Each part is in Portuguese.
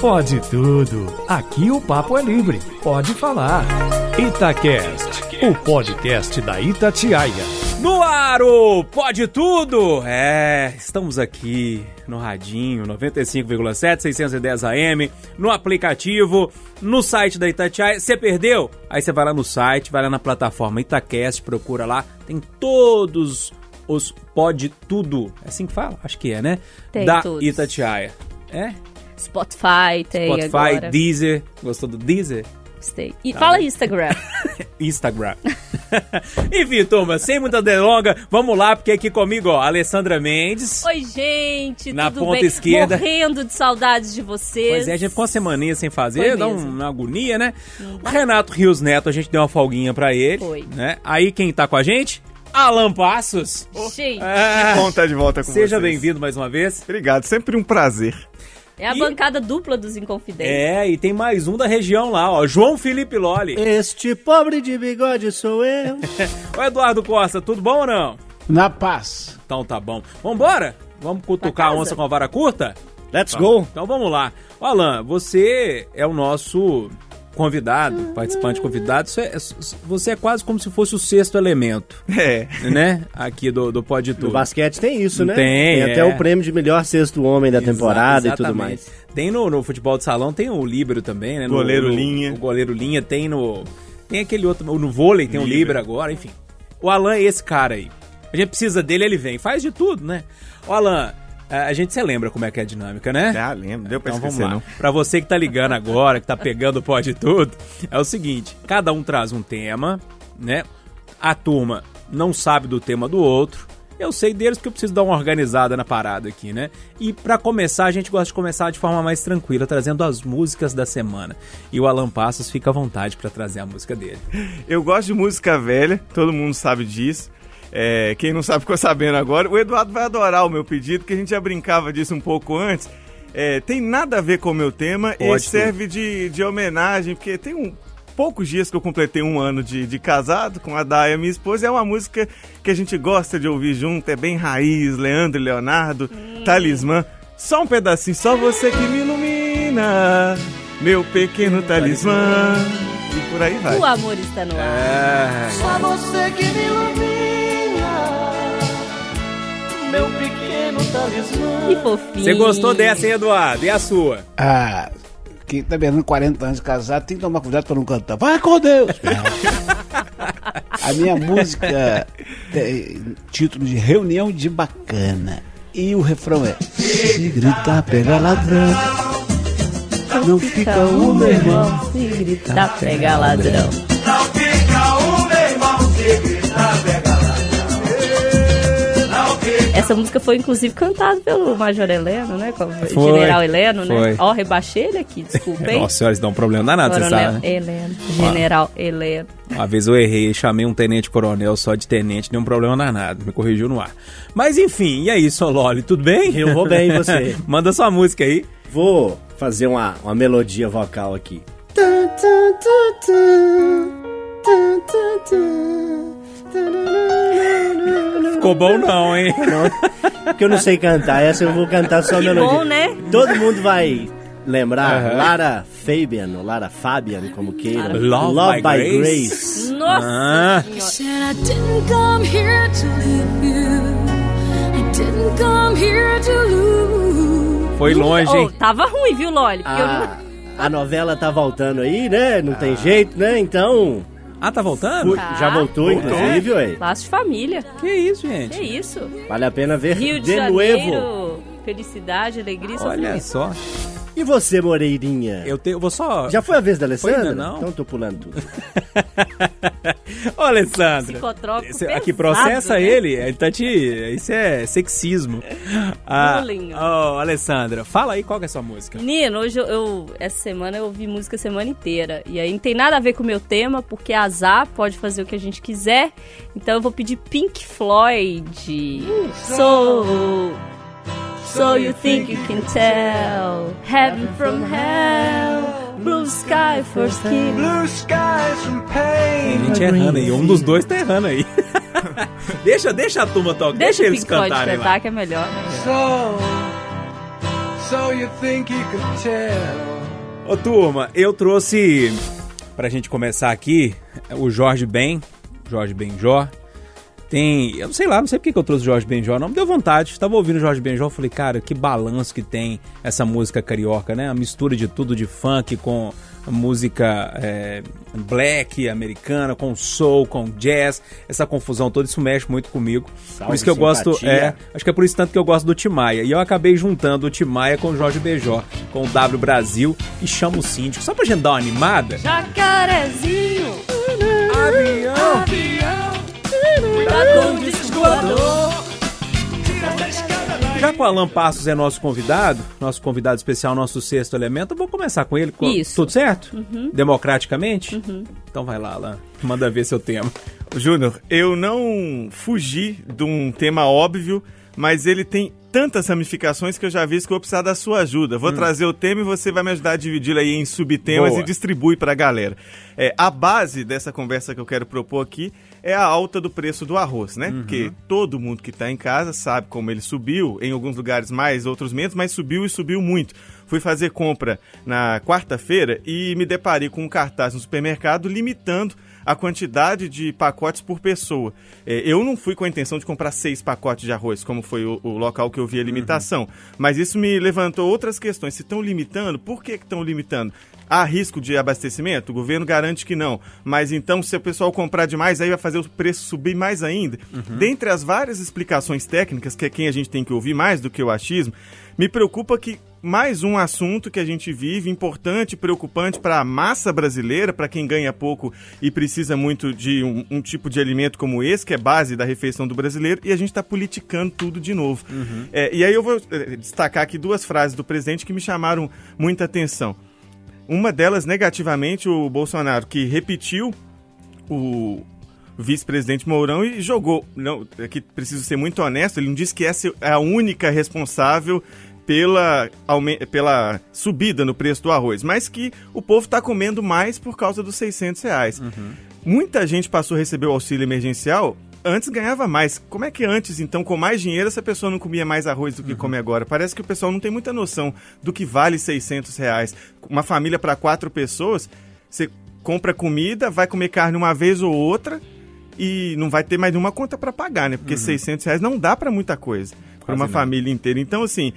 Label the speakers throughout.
Speaker 1: Pode tudo. Aqui o papo é livre. Pode falar. Itacast, o podcast da Itatiaia.
Speaker 2: No ar, o Pode Tudo! É, estamos aqui no Radinho 95,7, 610 AM, no aplicativo, no site da Itatiaia. Você perdeu? Aí você vai lá no site, vai lá na plataforma Itacast, procura lá, tem todos os Pode Tudo. É assim que fala? Acho que é, né?
Speaker 3: Tem
Speaker 2: da
Speaker 3: todos.
Speaker 2: Itatiaia. É?
Speaker 3: Spotify tem
Speaker 2: Spotify,
Speaker 3: agora.
Speaker 2: Deezer. Gostou do Deezer?
Speaker 3: Gostei. E
Speaker 2: Tá
Speaker 3: fala
Speaker 2: bem.
Speaker 3: Instagram.
Speaker 2: Instagram. Enfim, turma, sem muita delonga, vamos lá, porque aqui comigo, ó, Alessandra Mendes.
Speaker 3: Oi, gente,
Speaker 2: Na
Speaker 3: tudo
Speaker 2: ponta
Speaker 3: bem?
Speaker 2: esquerda.
Speaker 3: Morrendo de saudades de vocês.
Speaker 2: Pois é, a gente ficou uma semaninha sem fazer,
Speaker 3: Foi
Speaker 2: dá um- uma agonia, né? O Renato Rios Neto, a gente deu uma folguinha pra ele.
Speaker 3: Foi.
Speaker 2: Né? Aí quem tá com a gente? Alan Passos.
Speaker 3: Gente,
Speaker 2: Ah,
Speaker 4: Bom estar de volta com
Speaker 2: seja
Speaker 4: vocês.
Speaker 2: bem-vindo mais uma vez.
Speaker 4: Obrigado, sempre um prazer.
Speaker 3: É a
Speaker 2: E-
Speaker 3: bancada dupla dos Inconfidentes.
Speaker 2: É, e tem mais um da região lá, ó, João Felipe Loli.
Speaker 5: Este pobre de bigode sou eu.
Speaker 2: Ô Eduardo Costa, tudo bom ou não?
Speaker 5: Na paz.
Speaker 2: Então tá bom. Vambora? Vamos cutucar a
Speaker 3: casa?
Speaker 2: onça com a vara curta?
Speaker 5: Let's go.
Speaker 2: Então vamos lá. Ô, Alan, você é o nosso convidado,
Speaker 3: Uhum.
Speaker 2: participante convidado. Você é, você é quase como se fosse o sexto elemento,
Speaker 4: É.
Speaker 2: né? Aqui do, do Pode
Speaker 5: No
Speaker 2: Tudo.
Speaker 5: basquete tem isso, né?
Speaker 2: Tem,
Speaker 5: até
Speaker 2: é.
Speaker 5: o prêmio de melhor sexto homem da
Speaker 2: Exa-
Speaker 5: temporada e tudo
Speaker 2: exatamente.
Speaker 5: mais.
Speaker 2: Tem no, no futebol de salão, tem o líbero também, né? No-
Speaker 4: Goleiro
Speaker 2: no-
Speaker 4: linha.
Speaker 2: O goleiro linha, tem no... Tem aquele outro... No vôlei tem o
Speaker 4: Líbero.
Speaker 2: líbero agora, enfim. O Alan é esse cara aí. A gente precisa dele, ele vem. Faz de tudo, né? O Alan, a gente se lembra como é que é a dinâmica, né?
Speaker 4: Ah, lembro. Deu pra
Speaker 2: Então vamos
Speaker 4: esquecer,
Speaker 2: lá.
Speaker 4: não.
Speaker 2: Pra você que tá ligando agora, que tá pegando o pó de tudo, é o seguinte: cada um traz um tema, né? A turma não sabe do tema do outro. Eu sei deles porque eu preciso dar uma organizada na parada aqui, né? E pra começar, a gente gosta de começar de forma mais tranquila, trazendo as músicas da semana. E o Alan Passos fica à vontade pra trazer a música dele.
Speaker 4: Eu gosto de música velha, todo mundo sabe disso. É, quem não sabe ficou sabendo agora. O Eduardo vai adorar o meu pedido, que a gente já brincava disso um pouco antes. É, tem nada a ver com o meu tema
Speaker 2: Pode
Speaker 4: e serve de, de homenagem, porque tem um, poucos dias que eu completei um ano de, de casado com a Daya, minha esposa. É uma música que a gente gosta de ouvir junto, é bem raiz, Leandro e Leonardo, Talismã. Só um pedacinho, só você que me ilumina, meu pequeno talismã. E por aí vai.
Speaker 3: O amor está no ar.
Speaker 2: É.
Speaker 5: Só você que me ilumina.
Speaker 3: Que fofinho.
Speaker 2: Você gostou dessa, hein, Eduardo? E a sua?
Speaker 6: Ah, quem tá beirando 40 anos de casado tem que tomar cuidado pra não cantar. Vai com Deus! A minha música tem título de Reunião de Bacana. E o refrão é: Se gritar, pega ladrão. Não fica o meu irmão.
Speaker 3: Se gritar, pega ladrão. Essa música foi inclusive cantada pelo Major Heleno, né? Com o
Speaker 2: Foi,
Speaker 3: General Heleno, né?
Speaker 2: foi.
Speaker 3: Ó, rebaixei ele aqui, desculpa, hein?
Speaker 2: Nossa senhora, isso dá um problema danado, você
Speaker 3: Coronel
Speaker 2: sabe, né?
Speaker 3: Heleno. General Heleno.
Speaker 2: Uma vez eu errei, chamei um tenente coronel só de tenente, deu um problema danado, me corrigiu no ar. Mas enfim, e aí, Sololi, tudo bem?
Speaker 5: Eu vou bem, e você?
Speaker 2: Manda sua música aí.
Speaker 5: Vou fazer uma, uma melodia vocal aqui.
Speaker 2: Ficou bom não, hein?
Speaker 5: Porque eu não sei cantar, essa eu vou cantar só a
Speaker 3: Que
Speaker 5: melodia.
Speaker 3: bom, né?
Speaker 5: Todo mundo vai lembrar
Speaker 2: Aham.
Speaker 5: Lara Fabian, ou Lara Fabian, como queira.
Speaker 2: Love by Grace.
Speaker 3: Nossa
Speaker 2: Ah,
Speaker 3: Senhora.
Speaker 7: Said I didn't come here to leave you. I didn't come here to lose.
Speaker 2: foi longe,
Speaker 3: Oh,
Speaker 2: hein?
Speaker 3: tava ruim, viu, Loli? Porque eu
Speaker 5: A,
Speaker 3: não...
Speaker 5: a novela tá voltando aí, né? Não tem jeito, né? Então,
Speaker 2: Ah, tá voltando?
Speaker 5: fui-
Speaker 3: Tá.
Speaker 5: já voltou, inclusive, ué.
Speaker 3: Laço de família.
Speaker 2: Que isso, gente?
Speaker 3: Que isso?
Speaker 5: Vale a pena ver
Speaker 3: Rio de,
Speaker 5: de
Speaker 3: Janeiro.
Speaker 5: novo.
Speaker 3: Felicidade, alegria,
Speaker 2: Olha só.
Speaker 5: E você, Moreirinha?
Speaker 2: Eu, te, eu vou só.
Speaker 5: Já foi a vez da Alessandra?
Speaker 2: ainda não?
Speaker 5: Então tô pulando tudo.
Speaker 2: Ô, Alessandra.
Speaker 3: Psicotrópico
Speaker 2: Esse-
Speaker 3: pesado,
Speaker 2: aqui, processa
Speaker 3: né?
Speaker 2: ele. Ele tá te. Isso é sexismo. Ah,
Speaker 3: Bullying.
Speaker 2: Ô, Alessandra, fala aí qual que é a sua música.
Speaker 3: Menino, hoje eu, eu- essa semana eu ouvi música a semana inteira. E aí não tem nada a ver com o meu tema, porque azar pode fazer o que a gente quiser. Então eu vou pedir Pink Floyd. So. So you think you can tell Heaven from hell Blue sky for skin
Speaker 2: Tem gente errando aí. Um dos dois tá errando aí. deixa, deixa a turma tocar.
Speaker 3: Deixa o
Speaker 2: eles cantarem
Speaker 3: cantar
Speaker 2: lá.
Speaker 3: que é melhor.
Speaker 8: so you think you could tell.
Speaker 2: Ô turma, eu trouxe pra gente começar aqui o Jorge Ben, Jorge Benjó. Tem, eu não sei lá, não sei porque que eu trouxe Jorge Benjó, não me deu vontade. Tava ouvindo Jorge Benjó, falei, cara, que balanço que tem essa música carioca, né? A mistura de tudo de funk com música é, black americana, com soul, com jazz, essa confusão toda, isso mexe muito comigo.
Speaker 5: Salve
Speaker 2: por isso que eu gosto,
Speaker 5: simpatia.
Speaker 2: é, acho que é por isso tanto que eu gosto do Timaya. E eu acabei juntando o Timaya com o Jorge Benjó, com o W Brasil e chamo o síndico. Só pra gente dar uma animada.
Speaker 3: Jacarezinho,
Speaker 2: Avião!
Speaker 3: avião, com.
Speaker 2: Já que o Alan Passos é nosso convidado, nosso convidado especial, nosso sexto elemento, eu vou começar com ele. Co-
Speaker 3: Isso.
Speaker 2: Tudo certo? Democraticamente? Então vai lá, Alan. Manda ver seu tema.
Speaker 4: Júnior, eu não fugi de um tema óbvio, mas ele tem tantas ramificações que eu já vi que eu vou precisar da sua ajuda. Vou trazer o tema e você vai me ajudar a dividi-lo aí em subtemas
Speaker 2: Boa.
Speaker 4: e distribui para a galera. É, a base dessa conversa que eu quero propor aqui é a alta do preço do arroz, né? Porque todo mundo que está em casa sabe como ele subiu, em alguns lugares mais, outros menos, mas subiu e subiu muito. Fui fazer compra na quarta-feira e me deparei com um cartaz no supermercado limitando a quantidade de pacotes por pessoa. É, eu não fui com a intenção de comprar seis pacotes de arroz, como foi o, o local que eu vi a limitação. Mas isso me levantou outras questões. Se estão limitando, por que estão limitando? Há risco de abastecimento? O governo garante que não. Mas então, se o pessoal comprar demais, aí vai fazer o preço subir mais ainda. Dentre as várias explicações técnicas, que é quem a gente tem que ouvir mais do que o achismo, me preocupa que mais um assunto que a gente vive, importante, preocupante para a massa brasileira, para quem ganha pouco e precisa muito de um, um tipo de alimento como esse, que é base da refeição do brasileiro, e a gente está politicando tudo de novo. É, e aí eu vou eh, destacar aqui duas frases do presidente que me chamaram muita atenção. Uma delas, negativamente, o Bolsonaro, que repetiu o vice-presidente Mourão e jogou. Não, aqui preciso ser muito honesto, ele não disse que essa é a única responsável pela, pela subida no preço do arroz, mas que o povo está comendo mais por causa dos 600 reais. Muita gente passou a receber o auxílio emergencial, antes ganhava mais. Como é que antes, então, com mais dinheiro, essa pessoa não comia mais arroz do que come agora? Parece que o pessoal não tem muita noção do que vale 600 reais. Uma família para quatro pessoas, você compra comida, vai comer carne uma vez ou outra e não vai ter mais nenhuma conta para pagar, né? Porque 600 reais não dá para muita coisa, para uma
Speaker 2: não.
Speaker 4: família inteira. Então, assim,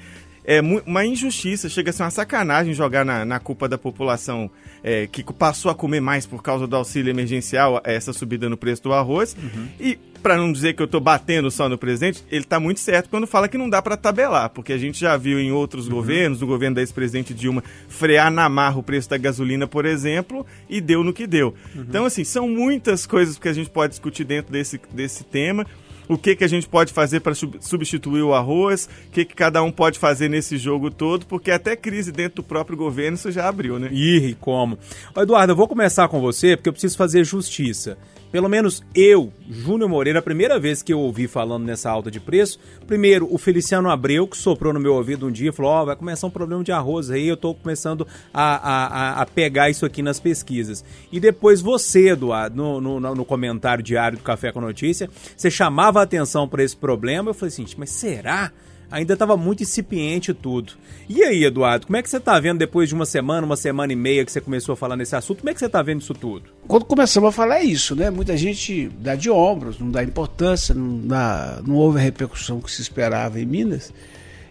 Speaker 4: é uma injustiça, chega a ser uma sacanagem jogar na, na culpa da população é, que passou a comer mais por causa do auxílio emergencial, essa subida no preço do arroz. E, para não dizer que eu tô batendo só no presidente, ele tá muito certo quando fala que não dá para tabelar, porque a gente já viu em outros governos, no governo da ex-presidente Dilma, frear na marra o preço da gasolina, por exemplo, e deu no que deu. Então, assim, são muitas coisas que a gente pode discutir dentro desse, desse tema o que, que a gente pode fazer para substituir o arroz, o que, que cada um pode fazer nesse jogo todo, porque até crise dentro do próprio governo isso já abriu, né?
Speaker 2: Ih, como? Eduardo, eu vou começar com você porque eu preciso fazer justiça. Pelo menos eu, Júnior Moreira, a primeira vez que eu ouvi falando nessa alta de preço, primeiro o Feliciano Abreu, que soprou no meu ouvido um dia, falou: Ó, vai começar um problema de arroz aí, eu tô começando a, a, a- pegar isso aqui nas pesquisas. E depois você, Eduardo, no, no- no comentário diário do Café com Notícia, você chamava a atenção para esse problema. Eu falei assim: mas será? Ainda estava muito incipiente tudo. E aí, Eduardo, como é que você está vendo depois de uma semana, uma semana e meia que você começou a falar nesse assunto? Como é que você está vendo isso tudo?
Speaker 6: Quando começamos a falar é isso, né? Muita gente dá de ombros, não dá importância, não, dá, não houve a repercussão que se esperava em Minas.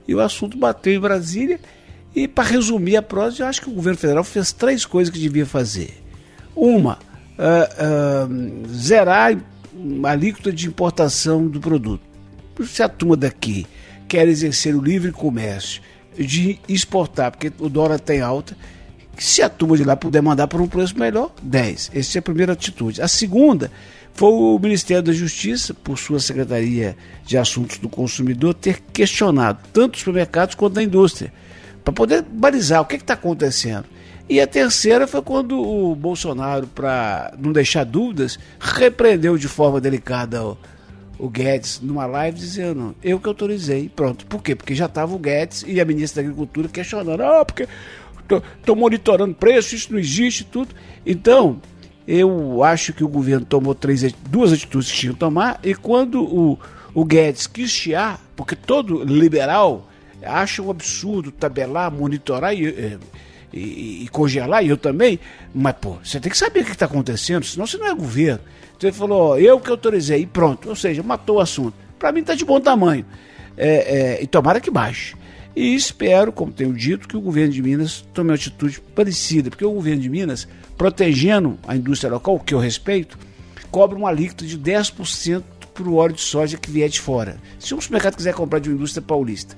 Speaker 6: E o assunto bateu em Brasília. E para resumir a prosa, eu acho que o governo federal fez três coisas que devia fazer. Uma, ah, ah, zerar a alíquota de importação do produto. Se a turma daqui quer exercer o livre comércio de exportar, porque o dólar tem alta, se a turma de lá puder mandar por um preço melhor, 10. Essa é a primeira atitude. A segunda foi o Ministério da Justiça, por sua Secretaria de Assuntos do Consumidor, ter questionado tanto os supermercados quanto a indústria, para poder balizar o que está acontecendo. E a terceira foi quando o Bolsonaro, para não deixar dúvidas, repreendeu de forma delicada o, Guedes numa live dizendo, eu que autorizei. Pronto. Por quê? Porque já estava o Guedes e a ministra da Agricultura questionando, ah, porque estou monitorando preço, isso não existe, tudo. Então, eu acho que o governo tomou três, duas atitudes que tinha que tomar, e quando o, o Guedes quis chiar, porque todo liberal acham um absurdo tabelar, monitorar e, eh, e, e congelar, e eu também, mas pô, você tem que saber o que está acontecendo, senão você não é governo. Ele falou, eu que autorizei, e pronto, ou seja, matou o assunto. Para mim está de bom tamanho. É, é, e tomara que baixe. E espero, como tenho dito, que o governo de Minas tome uma atitude parecida, porque o governo de Minas, protegendo a indústria local, que eu respeito, cobra uma alíquota de 10% para o óleo de soja que vier de fora. Se um supermercado quiser comprar de uma indústria paulista.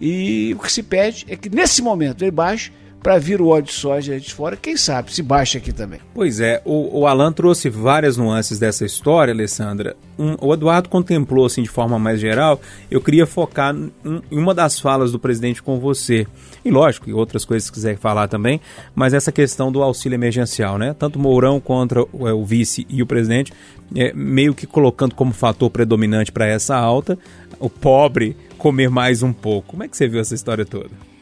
Speaker 6: E o que se pede é que nesse momento ele baixe para vir o óleo de soja de fora, quem sabe se baixa aqui também.
Speaker 2: Pois é, o, o Alan trouxe várias nuances dessa história, Alessandra. Um, o Eduardo contemplou assim de forma mais geral. Eu queria focar em uma das falas do presidente com você. E lógico, e outras coisas que quiser falar também, mas essa questão do auxílio emergencial, né? Tanto Mourão contra o, é, o vice e o presidente, é, meio que colocando como fator predominante para essa alta, o pobre comer mais um pouco. Como é que você viu essa história toda?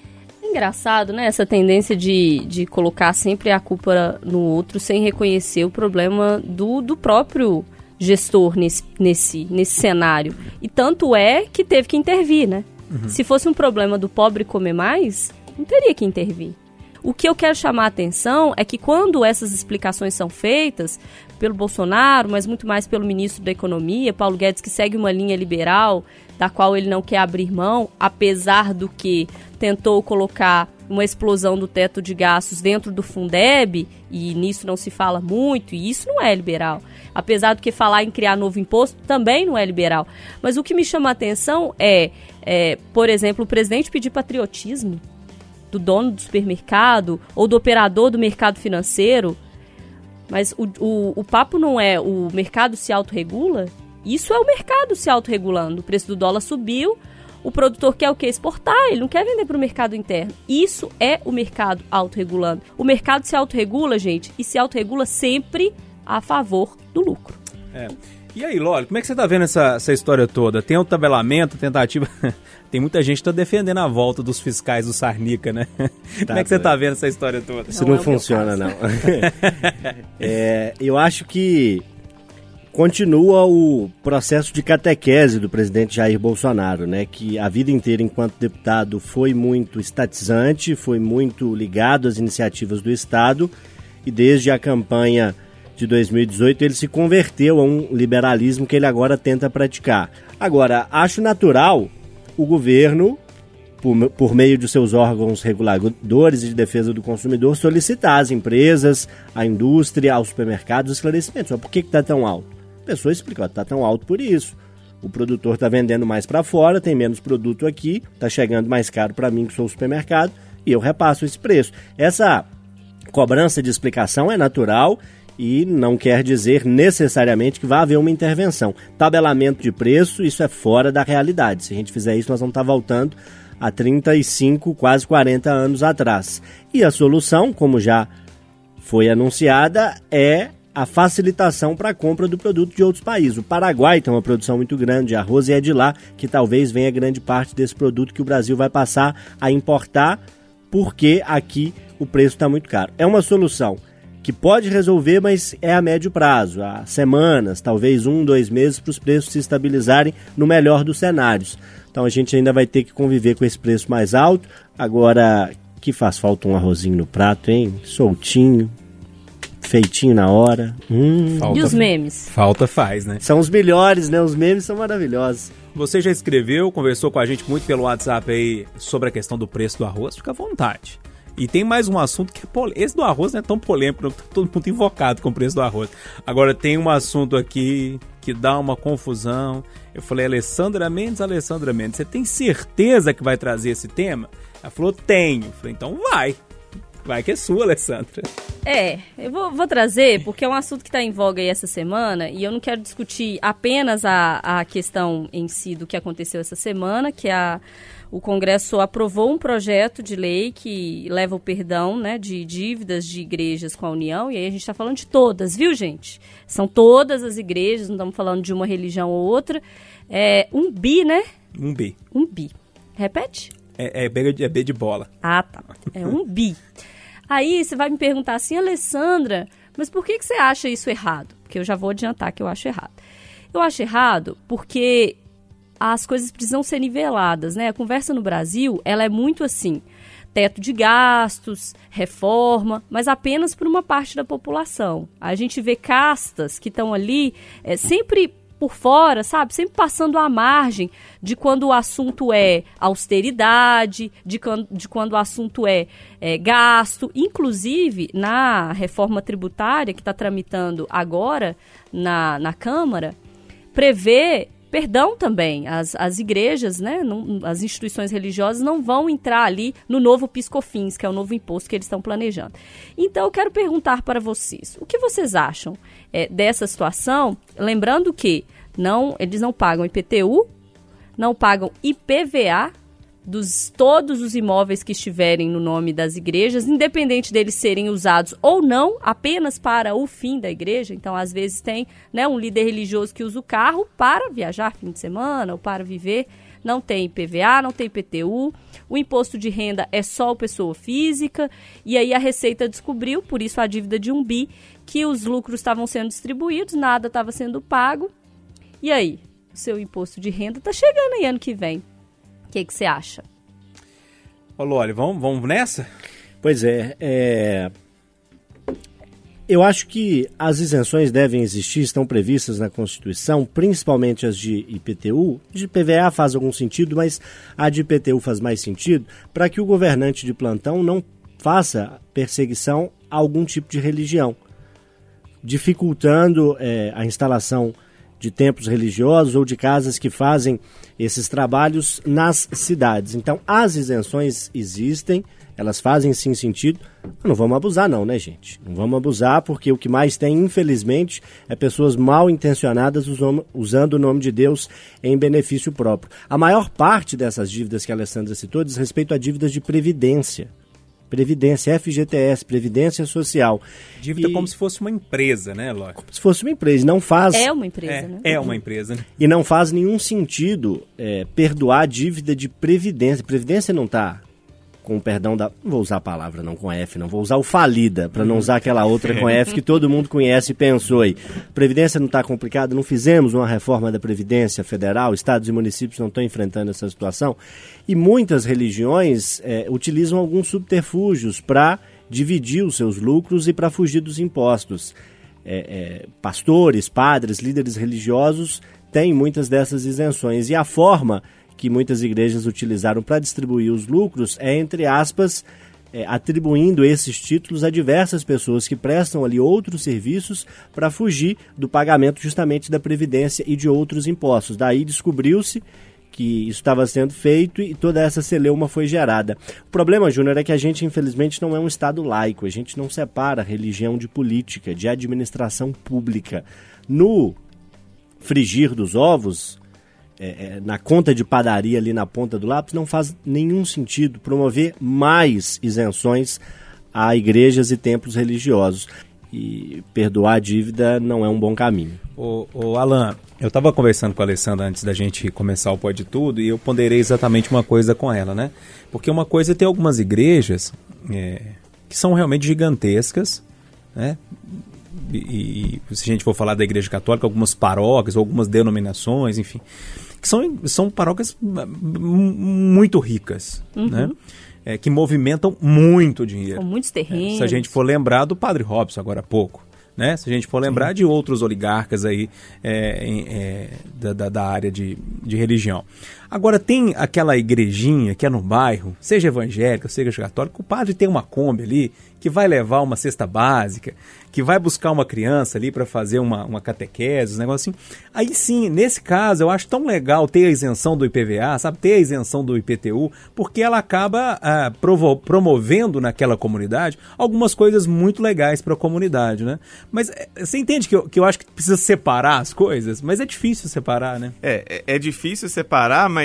Speaker 3: Engraçado, né? Essa tendência de, de colocar sempre a culpa no outro sem reconhecer o problema do, do próprio gestor nesse, nesse, nesse cenário. E tanto é que teve que intervir, né? Uhum. Se fosse um problema do pobre comer mais, não teria que intervir. O que eu quero chamar a atenção é que quando essas explicações são feitas pelo Bolsonaro, mas muito mais pelo ministro da Economia, Paulo Guedes, que segue uma linha liberal, da qual ele não quer abrir mão, apesar do que tentou colocar uma explosão do teto de gastos dentro do Fundeb, e nisso não se fala muito, e isso não é liberal. Apesar do que falar em criar novo imposto, também não é liberal. Mas o que me chama a atenção é, é por exemplo, o presidente pedir patriotismo do dono do supermercado ou do operador do mercado financeiro. Mas o, o, o papo não é o mercado se autorregula? Isso é o mercado se autorregulando. O preço do dólar subiu, o produtor quer o que? Exportar, ele não quer vender para o mercado interno. Isso é o mercado autorregulando. O mercado se autorregula, gente, e se autorregula sempre a favor do lucro.
Speaker 2: É. E aí, Loli, como é que você está vendo essa, essa história toda? Tem o tabelamento, tentativa. Tem muita gente que está defendendo a volta dos fiscais do Sarnica, né? Tá, como é que você está vendo essa história toda?
Speaker 5: Isso não, não é funciona, não. é, eu acho que continua o processo de catequese do presidente Jair Bolsonaro, né? Que a vida inteira, enquanto deputado, foi muito estatizante, foi muito ligado às iniciativas do Estado e desde a campanha de 2018 ele se converteu a um liberalismo que ele agora tenta praticar. Agora, acho natural o governo, por, por meio de seus órgãos reguladores de defesa do consumidor, solicitar às empresas, à indústria, aos supermercados esclarecimentos. Mas por que está tão alto? A pessoa explica, está tão alto por isso. O produtor está vendendo mais para fora, tem menos produto aqui, está chegando mais caro para mim que sou o supermercado e eu repasso esse preço. Essa cobrança de explicação é natural e não quer dizer necessariamente que vai haver uma intervenção. Tabelamento de preço, isso é fora da realidade. Se a gente fizer isso, nós vamos estar voltando a 35, quase 40 anos atrás. E a solução, como já foi anunciada, é a facilitação para a compra do produto de outros países. O Paraguai tem uma produção muito grande de arroz e é de lá que talvez venha grande parte desse produto que o Brasil vai passar a importar, porque aqui o preço está muito caro. É uma solução que pode resolver, mas é a médio prazo, há semanas, talvez um, dois meses, para os preços se estabilizarem no melhor dos cenários. Então a gente ainda vai ter que conviver com esse preço mais alto. Agora, que faz falta um arrozinho no prato, hein? Soltinho, feitinho na hora. Hum.
Speaker 3: Falta, e os memes?
Speaker 2: Falta faz, né?
Speaker 5: São os melhores, né? Os memes são maravilhosos.
Speaker 2: Você já escreveu, conversou com a gente muito pelo WhatsApp aí sobre a questão do preço do arroz? Fica à vontade. E tem mais um assunto que é polêmico. Esse do arroz não é tão polêmico, tá todo mundo invocado com o preço do arroz. Agora tem um assunto aqui que dá uma confusão. Eu falei, Alessandra Mendes, Alessandra Mendes, você tem certeza que vai trazer esse tema? Ela falou, tenho. Eu falei, então vai. Vai que é sua, Alessandra.
Speaker 3: É, eu vou, vou trazer, porque é um assunto que está em voga aí essa semana, e eu não quero discutir apenas a, a questão em si do que aconteceu essa semana, que é a o Congresso aprovou um projeto de lei que leva o perdão né, de dívidas de igrejas com a União, e aí a gente está falando de todas, viu, gente? São todas as igrejas, não estamos falando de uma religião ou outra. É um bi, né?
Speaker 2: Um bi.
Speaker 3: Um bi. Repete?
Speaker 2: É, é, B, é B de bola.
Speaker 3: Ah, tá. É um bi. Aí você vai me perguntar assim, Alessandra, mas por que, que você acha isso errado? Porque eu já vou adiantar que eu acho errado. Eu acho errado porque as coisas precisam ser niveladas, né? A conversa no Brasil, ela é muito assim, teto de gastos, reforma, mas apenas para uma parte da população. A gente vê castas que estão ali é, sempre por fora, sabe? Sempre passando à margem de quando o assunto é austeridade, de quando, de quando o assunto é, é gasto. Inclusive, na reforma tributária que está tramitando agora na, na Câmara, prevê perdão também. As, as igrejas, né, não, as instituições religiosas não vão entrar ali no novo piscofins, que é o novo imposto que eles estão planejando. Então, eu quero perguntar para vocês, o que vocês acham é, dessa situação? Lembrando que não, eles não pagam IPTU, não pagam IPVA, dos todos os imóveis que estiverem no nome das igrejas, independente deles serem usados ou não, apenas para o fim da igreja. Então, às vezes tem né, um líder religioso que usa o carro para viajar fim de semana ou para viver. Não tem IPVA, não tem IPTU. O imposto de renda é só pessoa física. E aí a Receita descobriu, por isso a dívida de um bi, que os lucros estavam sendo distribuídos, nada estava sendo pago. E aí? O seu imposto de renda está chegando aí ano que vem que que você acha?
Speaker 2: Ô, Loli, vamos, vamos nessa?
Speaker 5: Pois é, é, eu acho que as isenções devem existir, estão previstas na Constituição, principalmente as de IPTU. De PVA faz algum sentido, mas a de IPTU faz mais sentido para que o governante de plantão não faça perseguição a algum tipo de religião, dificultando é, a instalação de templos religiosos ou de casas que fazem esses trabalhos nas cidades. Então, as isenções existem, elas fazem sim sentido. Não vamos abusar, não, né, gente? Não vamos abusar, porque o que mais tem, infelizmente, é pessoas mal intencionadas usando o nome de Deus em benefício próprio. A maior parte dessas dívidas que a Alessandra citou diz respeito a dívidas de previdência. Previdência, FGTS, Previdência Social.
Speaker 2: Dívida e... como se fosse uma empresa, né, Lógico?
Speaker 5: Como se fosse uma empresa. Não faz.
Speaker 3: É uma empresa, é,
Speaker 2: né? É uma empresa, né?
Speaker 5: E não faz nenhum sentido é, perdoar dívida de Previdência. Previdência não está com o perdão da. Não vou usar a palavra não com F, não. Vou usar o falida, para não usar aquela outra com F que todo mundo conhece e pensou aí. Previdência não está complicada, não fizemos uma reforma da Previdência Federal, estados e municípios não estão enfrentando essa situação. E muitas religiões é, utilizam alguns subterfúgios para dividir os seus lucros e para fugir dos impostos. É, é, pastores, padres, líderes religiosos têm muitas dessas isenções. E a forma que muitas igrejas utilizaram para distribuir os lucros é, entre aspas, é, atribuindo esses títulos a diversas pessoas que prestam ali outros serviços para fugir do pagamento justamente da Previdência e de outros impostos. Daí descobriu-se que isso estava sendo feito e toda essa celeuma foi gerada. O problema, Júnior, é que a gente, infelizmente, não é um Estado laico. A gente não separa religião de política, de administração pública. No frigir dos ovos, é, é, na conta de padaria ali na ponta do lápis, não faz nenhum sentido promover mais isenções a igrejas e templos religiosos. E perdoar a dívida não é um bom caminho.
Speaker 2: O, o Alan, eu estava conversando com a Alessandra antes da gente começar o Pode Tudo e eu ponderei exatamente uma coisa com ela, né? Porque uma coisa é ter algumas igrejas é, que são realmente gigantescas, né? E, e, se a gente for falar da Igreja Católica, algumas paróquias, algumas denominações, enfim que são, são paróquias muito ricas, uhum. né? É, que movimentam muito dinheiro.
Speaker 3: Com muitos terrenos.
Speaker 2: É, se a gente for lembrar do Padre Robson agora há pouco, né? Se a gente for lembrar Sim. de outros oligarcas aí é, é, da, da, da, área de, de religião. Agora, tem aquela igrejinha que é no bairro, seja evangélica, seja católica, o padre tem uma Kombi ali que vai levar uma cesta básica, que vai buscar uma criança ali para fazer uma, uma catequese, um negócio assim. Aí sim, nesse caso, eu acho tão legal ter a isenção do IPVA, sabe? Ter a isenção do IPTU, porque ela acaba ah, promovendo naquela comunidade algumas coisas muito legais para a comunidade, né? Mas é, você entende que eu, que eu acho que precisa separar as coisas? Mas é difícil separar, né?
Speaker 4: É, é, é difícil separar, mas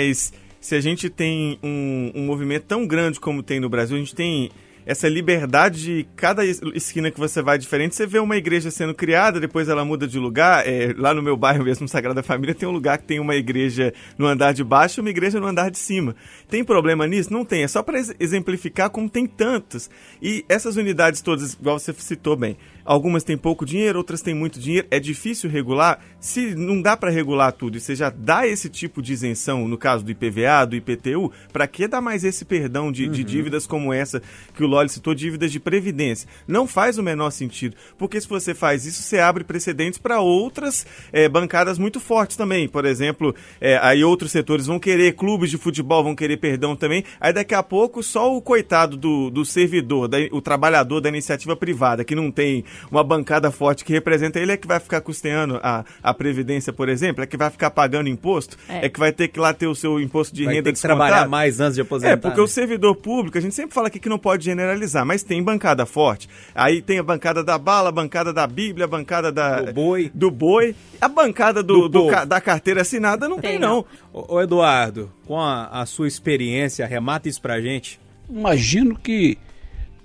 Speaker 4: se a gente tem um, um movimento tão grande como tem no Brasil, a gente tem essa liberdade de cada es- esquina que você vai diferente, você vê uma igreja sendo criada, depois ela muda de lugar. É, lá no meu bairro mesmo, Sagrada Família, tem um lugar que tem uma igreja no andar de baixo e uma igreja no andar de cima. Tem problema nisso? Não tem. É só para exemplificar como tem tantos. E essas unidades todas, igual você citou bem, algumas têm pouco dinheiro, outras têm muito dinheiro. É difícil regular. Se não dá para regular tudo e você já dá esse tipo de isenção, no caso do IPVA, do IPTU, para que dar mais esse perdão de, de dívidas como essa que o Loli citou, dívidas de previdência? Não faz o menor sentido, porque se você faz isso, você abre precedentes para outras eh, bancadas muito fortes também. Por exemplo, eh, aí outros setores vão querer, clubes de futebol vão querer perdão também. Aí daqui a pouco só o coitado do, do servidor, da- o trabalhador da iniciativa privada, que não tem uma bancada forte que representa ele, é que vai ficar custeando a, a previdência, por exemplo, é que vai ficar pagando imposto, é,
Speaker 3: É.
Speaker 4: que vai ter que lá ter o seu imposto de
Speaker 2: Vai
Speaker 4: renda
Speaker 2: ter que
Speaker 4: descontado.
Speaker 2: trabalhar mais antes de aposentar.
Speaker 4: É, porque
Speaker 2: né?
Speaker 4: o servidor público, a gente sempre fala aqui que não pode generalizar, mas tem bancada forte. Aí tem a bancada da bala, a bancada da Bíblia, a bancada da,
Speaker 2: Do boi.
Speaker 4: do boi. A bancada do,
Speaker 2: Do
Speaker 4: do da carteira assinada não tem,
Speaker 3: Tem,
Speaker 4: não.
Speaker 2: Ô, Eduardo, com a, a sua experiência, arremata isso pra gente.
Speaker 6: Imagino que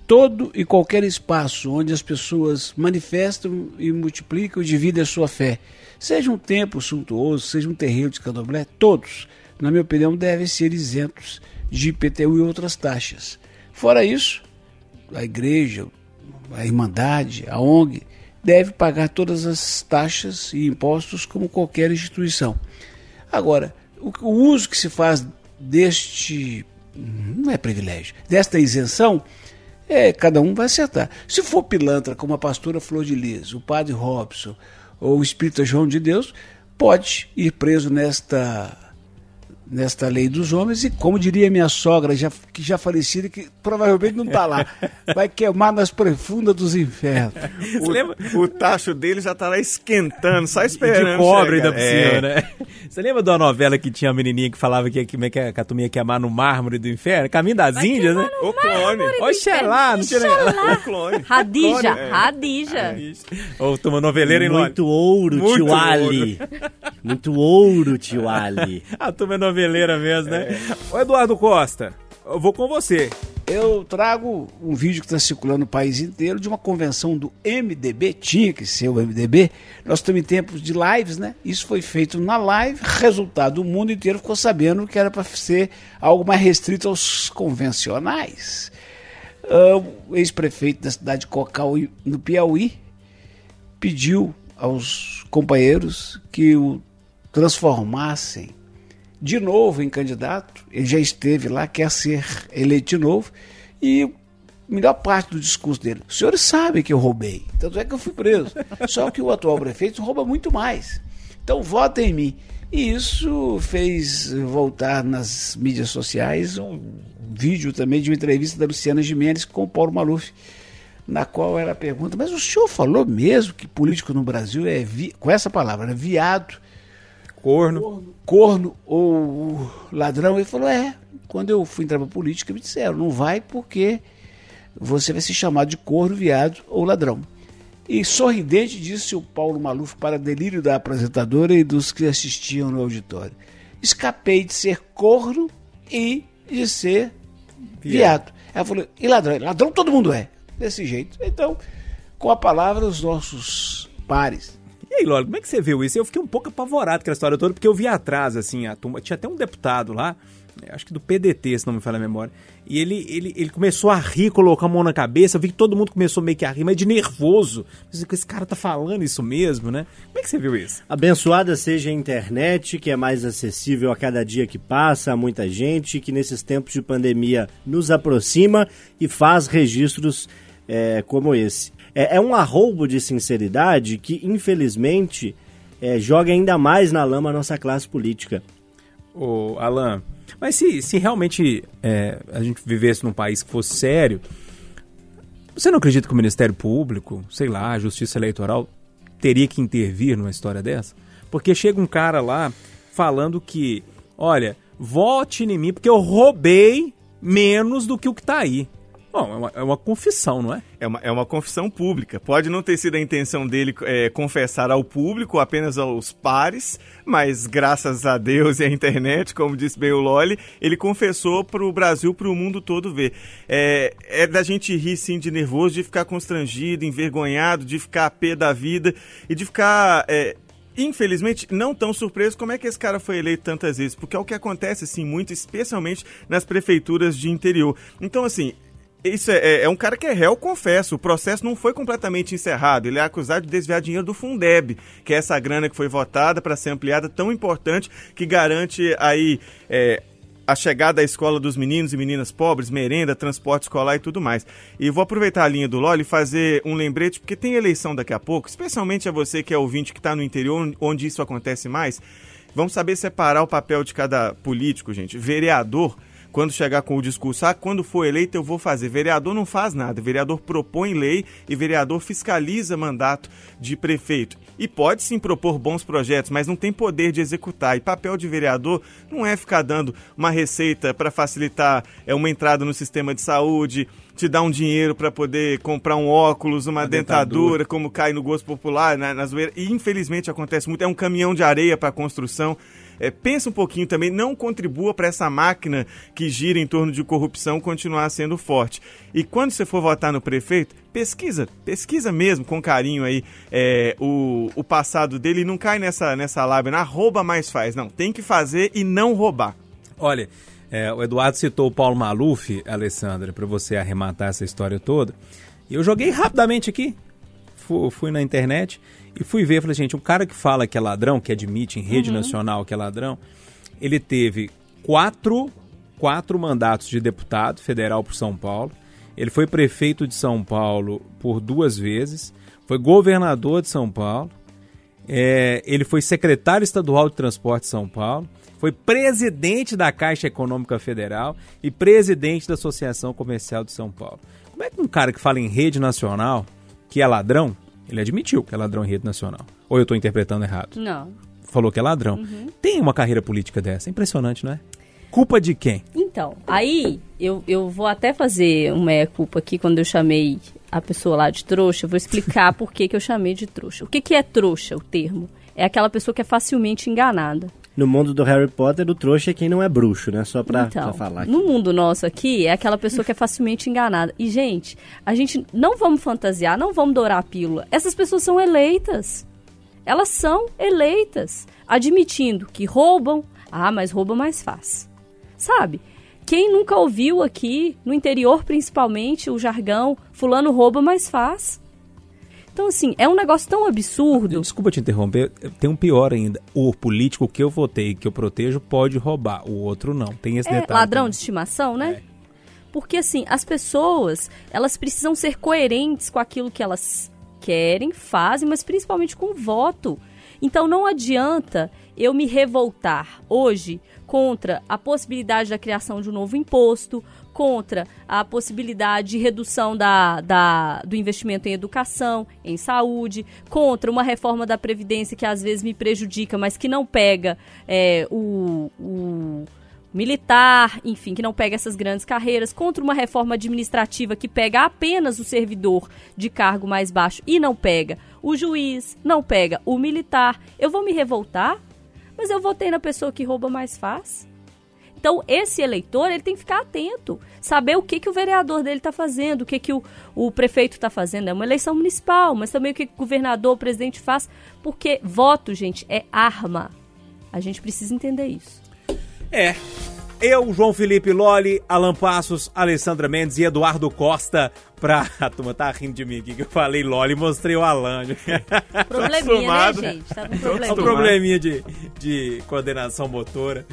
Speaker 6: todo e qualquer espaço onde as pessoas manifestam e multiplicam e dividem a sua fé, seja um templo suntuoso, seja um terreiro de candomblé, todos, na minha opinião, devem ser isentos de IPTU e outras taxas. Fora isso, a igreja, a irmandade, a ONG, deve pagar todas as taxas e impostos como qualquer instituição. Agora, o, o uso que se faz deste não é privilégio, desta isenção, é, cada um vai acertar. Se for pilantra, como a pastora Flor de Lis, o padre Robson ou o espírita João de Deus, pode ir preso nesta nesta lei dos homens e como diria minha sogra, já, que já falecida, que provavelmente não está lá, vai queimar nas profundas dos infernos.
Speaker 4: O,
Speaker 2: lembra?
Speaker 4: o tacho dele já tá lá esquentando, só
Speaker 2: E
Speaker 4: esperando.
Speaker 2: de cobre
Speaker 4: chegar.
Speaker 2: ainda por
Speaker 4: É.
Speaker 2: cima, né? Você lembra de uma novela que tinha uma menininha que falava que, que, que a turma ia queimar no mármore do inferno? Caminho das Índias, né?
Speaker 4: O clone.
Speaker 2: Oxalá, não tinha
Speaker 4: O clone.
Speaker 3: Radija,
Speaker 4: Clone, é.
Speaker 3: Radija.
Speaker 2: Ou turma noveleira em.
Speaker 5: Muito ouro,
Speaker 4: Muito
Speaker 5: tio Ali. Muito ouro, tio Ali.
Speaker 2: A turma é noveleira mesmo, né? Ô Eduardo Costa, eu vou com você.
Speaker 6: Eu trago um vídeo que está circulando no país inteiro de uma convenção do MDB, tinha que ser o MDB. Nós estamos em tempos de lives, né? Isso foi feito na live, resultado, o mundo inteiro ficou sabendo que era para ser algo mais restrito aos convencionais. Ah, o ex-prefeito da cidade de Cocal, no Piauí, pediu aos companheiros que o transformassem de novo em candidato. Ele já esteve lá, quer ser eleito de novo. E melhor parte do discurso dele: os senhores sabem que eu roubei, tanto é que eu fui preso. Só que o atual prefeito rouba muito mais. Então votem em mim. E isso fez voltar nas mídias sociais um vídeo também de uma entrevista da Luciana Gimenez com o Paulo Maluf, na qual era a pergunta: Mas o senhor falou mesmo que político no Brasil é, vi com essa palavra, viado?
Speaker 2: Corno.
Speaker 6: corno ou ladrão. Ele falou: é. Quando eu fui entrar pra política, me disseram: não vai porque você vai ser chamado de corno, viado ou ladrão. E sorridente disse o Paulo Maluf para delírio da apresentadora e dos que assistiam no auditório: escapei de ser corno e de ser viado. Ela falou: e ladrão? Ladrão todo mundo é. Desse jeito. Então, com a palavra, os nossos pares.
Speaker 2: E aí, Lolo, como é que você viu isso? Eu fiquei um pouco apavorado com a história toda, porque eu vi atrás, assim, a turma. Tinha até um deputado lá, acho que do PDT, se não me falha a memória. E ele, ele, ele começou a rir, colocou a mão na cabeça. Eu vi que todo mundo começou meio que a rir, mas de nervoso. Esse cara tá falando isso mesmo, né? Como é que você viu isso?
Speaker 5: Abençoada seja a internet, que é mais acessível a cada dia que passa a muita gente, que nesses tempos de pandemia nos aproxima e faz registros é, como esse. É, é um arroubo de sinceridade que, infelizmente, é, joga ainda mais na lama a nossa classe política.
Speaker 2: Ô, Alan, mas se, se realmente é, a gente vivesse num país que fosse sério, você não acredita que o Ministério Público, sei lá, a Justiça Eleitoral, teria que intervir numa história dessa? Porque chega um cara lá falando que, olha, vote em mim porque eu roubei menos do que o que tá aí. Bom, é uma, é uma confissão, não é?
Speaker 4: É uma, é uma confissão pública. Pode não ter sido a intenção dele é, confessar ao público, apenas aos pares, mas graças a Deus e à internet, como disse bem o Loli, ele confessou para o Brasil, para o mundo todo ver. É, é da gente rir sim de nervoso, de ficar constrangido, envergonhado, de ficar a pé da vida e de ficar. É, Infelizmente, não tão surpreso como é que esse cara foi eleito tantas vezes, porque é o que acontece, assim, muito, especialmente nas prefeituras de interior. Então, assim, isso é, é, é, um cara que é réu, confesso. O processo não foi completamente encerrado. Ele é acusado de desviar dinheiro do Fundeb, que é essa grana que foi votada para ser ampliada, tão importante, que garante aí é, a chegada à escola dos meninos e meninas pobres, merenda, transporte escolar e tudo mais. E vou aproveitar a linha do Loli e fazer um lembrete, porque tem eleição daqui a pouco, especialmente a você que é ouvinte que está no interior, onde isso acontece mais. Vamos saber separar o papel de cada político, gente. Vereador quando chegar com o discurso, ah, quando for eleito eu vou fazer. Vereador não faz nada, vereador propõe lei e vereador fiscaliza mandato de prefeito. E pode sim propor bons projetos, mas não tem poder de executar. E papel de vereador não é ficar dando uma receita para facilitar é, uma entrada no sistema de saúde, te dar um dinheiro para poder comprar um óculos, uma, uma dentadura, dentadura, como cai no gosto popular, na, na zoeira. E infelizmente acontece muito. É um caminhão de areia para construção é, pensa um pouquinho também, não contribua para essa máquina que gira em torno de corrupção continuar sendo forte. E quando você for votar no prefeito, pesquisa, pesquisa mesmo com carinho aí é, o, o passado dele e não cai nessa, nessa lábia, na rouba mais faz. Não, tem que fazer e não roubar.
Speaker 2: Olha, é, o Eduardo citou o Paulo Maluf, Alessandra, para você arrematar essa história toda. E eu joguei rapidamente aqui, fui, fui na internet e fui ver, falei, gente, um cara que fala que é ladrão, que admite em rede uhum. nacional que é ladrão, ele teve quatro, quatro mandatos de deputado federal por São Paulo. Ele foi prefeito de São Paulo por duas vezes, foi governador de São Paulo, é, ele foi secretário estadual de transporte de São Paulo, foi presidente da Caixa Econômica Federal e presidente da Associação Comercial de São Paulo. Como é que um cara que fala em rede nacional, que é ladrão, ele admitiu que é ladrão em rede nacional. Ou eu estou interpretando errado?
Speaker 3: Não.
Speaker 2: Falou que é ladrão. Uhum. Tem uma carreira política dessa. Impressionante, não é? Culpa de quem?
Speaker 3: Então, aí eu, eu vou até fazer uma meia-culpa aqui quando eu chamei a pessoa lá de trouxa. Eu vou explicar por que, que eu chamei de trouxa. O que, que é trouxa, o termo? É aquela pessoa que é facilmente enganada.
Speaker 5: No mundo do Harry Potter, o trouxa é quem não é bruxo, né? Só pra, então, pra falar. Aqui.
Speaker 3: No mundo nosso aqui, é aquela pessoa que é facilmente enganada. E, gente, a gente não vamos fantasiar, não vamos dourar a pílula. Essas pessoas são eleitas. Elas são eleitas. Admitindo que roubam. Ah, mas rouba mais fácil. Sabe? Quem nunca ouviu aqui, no interior principalmente, o jargão fulano rouba mais fácil? Então, assim, é um negócio tão absurdo.
Speaker 2: Desculpa te interromper, tem um pior ainda. O político que eu votei, que eu protejo, pode roubar. O outro não. Tem esse
Speaker 3: é,
Speaker 2: detalhe.
Speaker 3: Ladrão também. de estimação, né? É. Porque, assim, as pessoas, elas precisam ser coerentes com aquilo que elas querem, fazem, mas principalmente com o voto. Então, não adianta eu me revoltar hoje contra a possibilidade da criação de um novo imposto, contra a possibilidade de redução da, da, do investimento em educação, em saúde, contra uma reforma da Previdência que às vezes me prejudica, mas que não pega é, o, o militar, enfim, que não pega essas grandes carreiras, contra uma reforma administrativa que pega apenas o servidor de cargo mais baixo e não pega o juiz, não pega o militar. Eu vou me revoltar, mas eu votei na pessoa que rouba mais fácil. Então, esse eleitor ele tem que ficar atento, saber o que, que o vereador dele está fazendo, o que, que o, o prefeito está fazendo. É uma eleição municipal, mas também o que o governador, o presidente faz, porque voto, gente, é arma. A gente precisa entender isso.
Speaker 2: É, eu, João Felipe Loli, Alan Passos, Alessandra Mendes e Eduardo Costa pra... A turma tá rindo de mim aqui que eu falei Loli mostrei o Alan.
Speaker 3: Probleminha, né, gente? Tá com probleminha.
Speaker 2: Um probleminha de, de coordenação motora.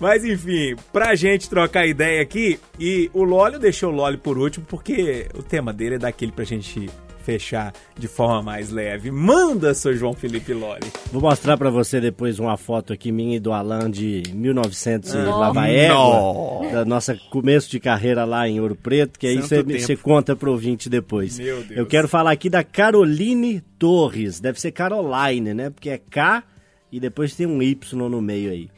Speaker 2: Mas, enfim, pra gente trocar ideia aqui, e o Loli, eu deixei o Loli por último, porque o tema dele é daquele pra gente fechar de forma mais leve. Manda, seu João Felipe Loli.
Speaker 5: Vou mostrar para você depois uma foto aqui minha e do Alan de 1900 oh. Lava Égua, da nossa começo de carreira lá em Ouro Preto, que aí você conta pro ouvinte depois.
Speaker 2: Meu Deus.
Speaker 5: Eu quero falar aqui da Caroline Torres, deve ser Caroline, né? Porque é K e depois tem um Y no meio aí.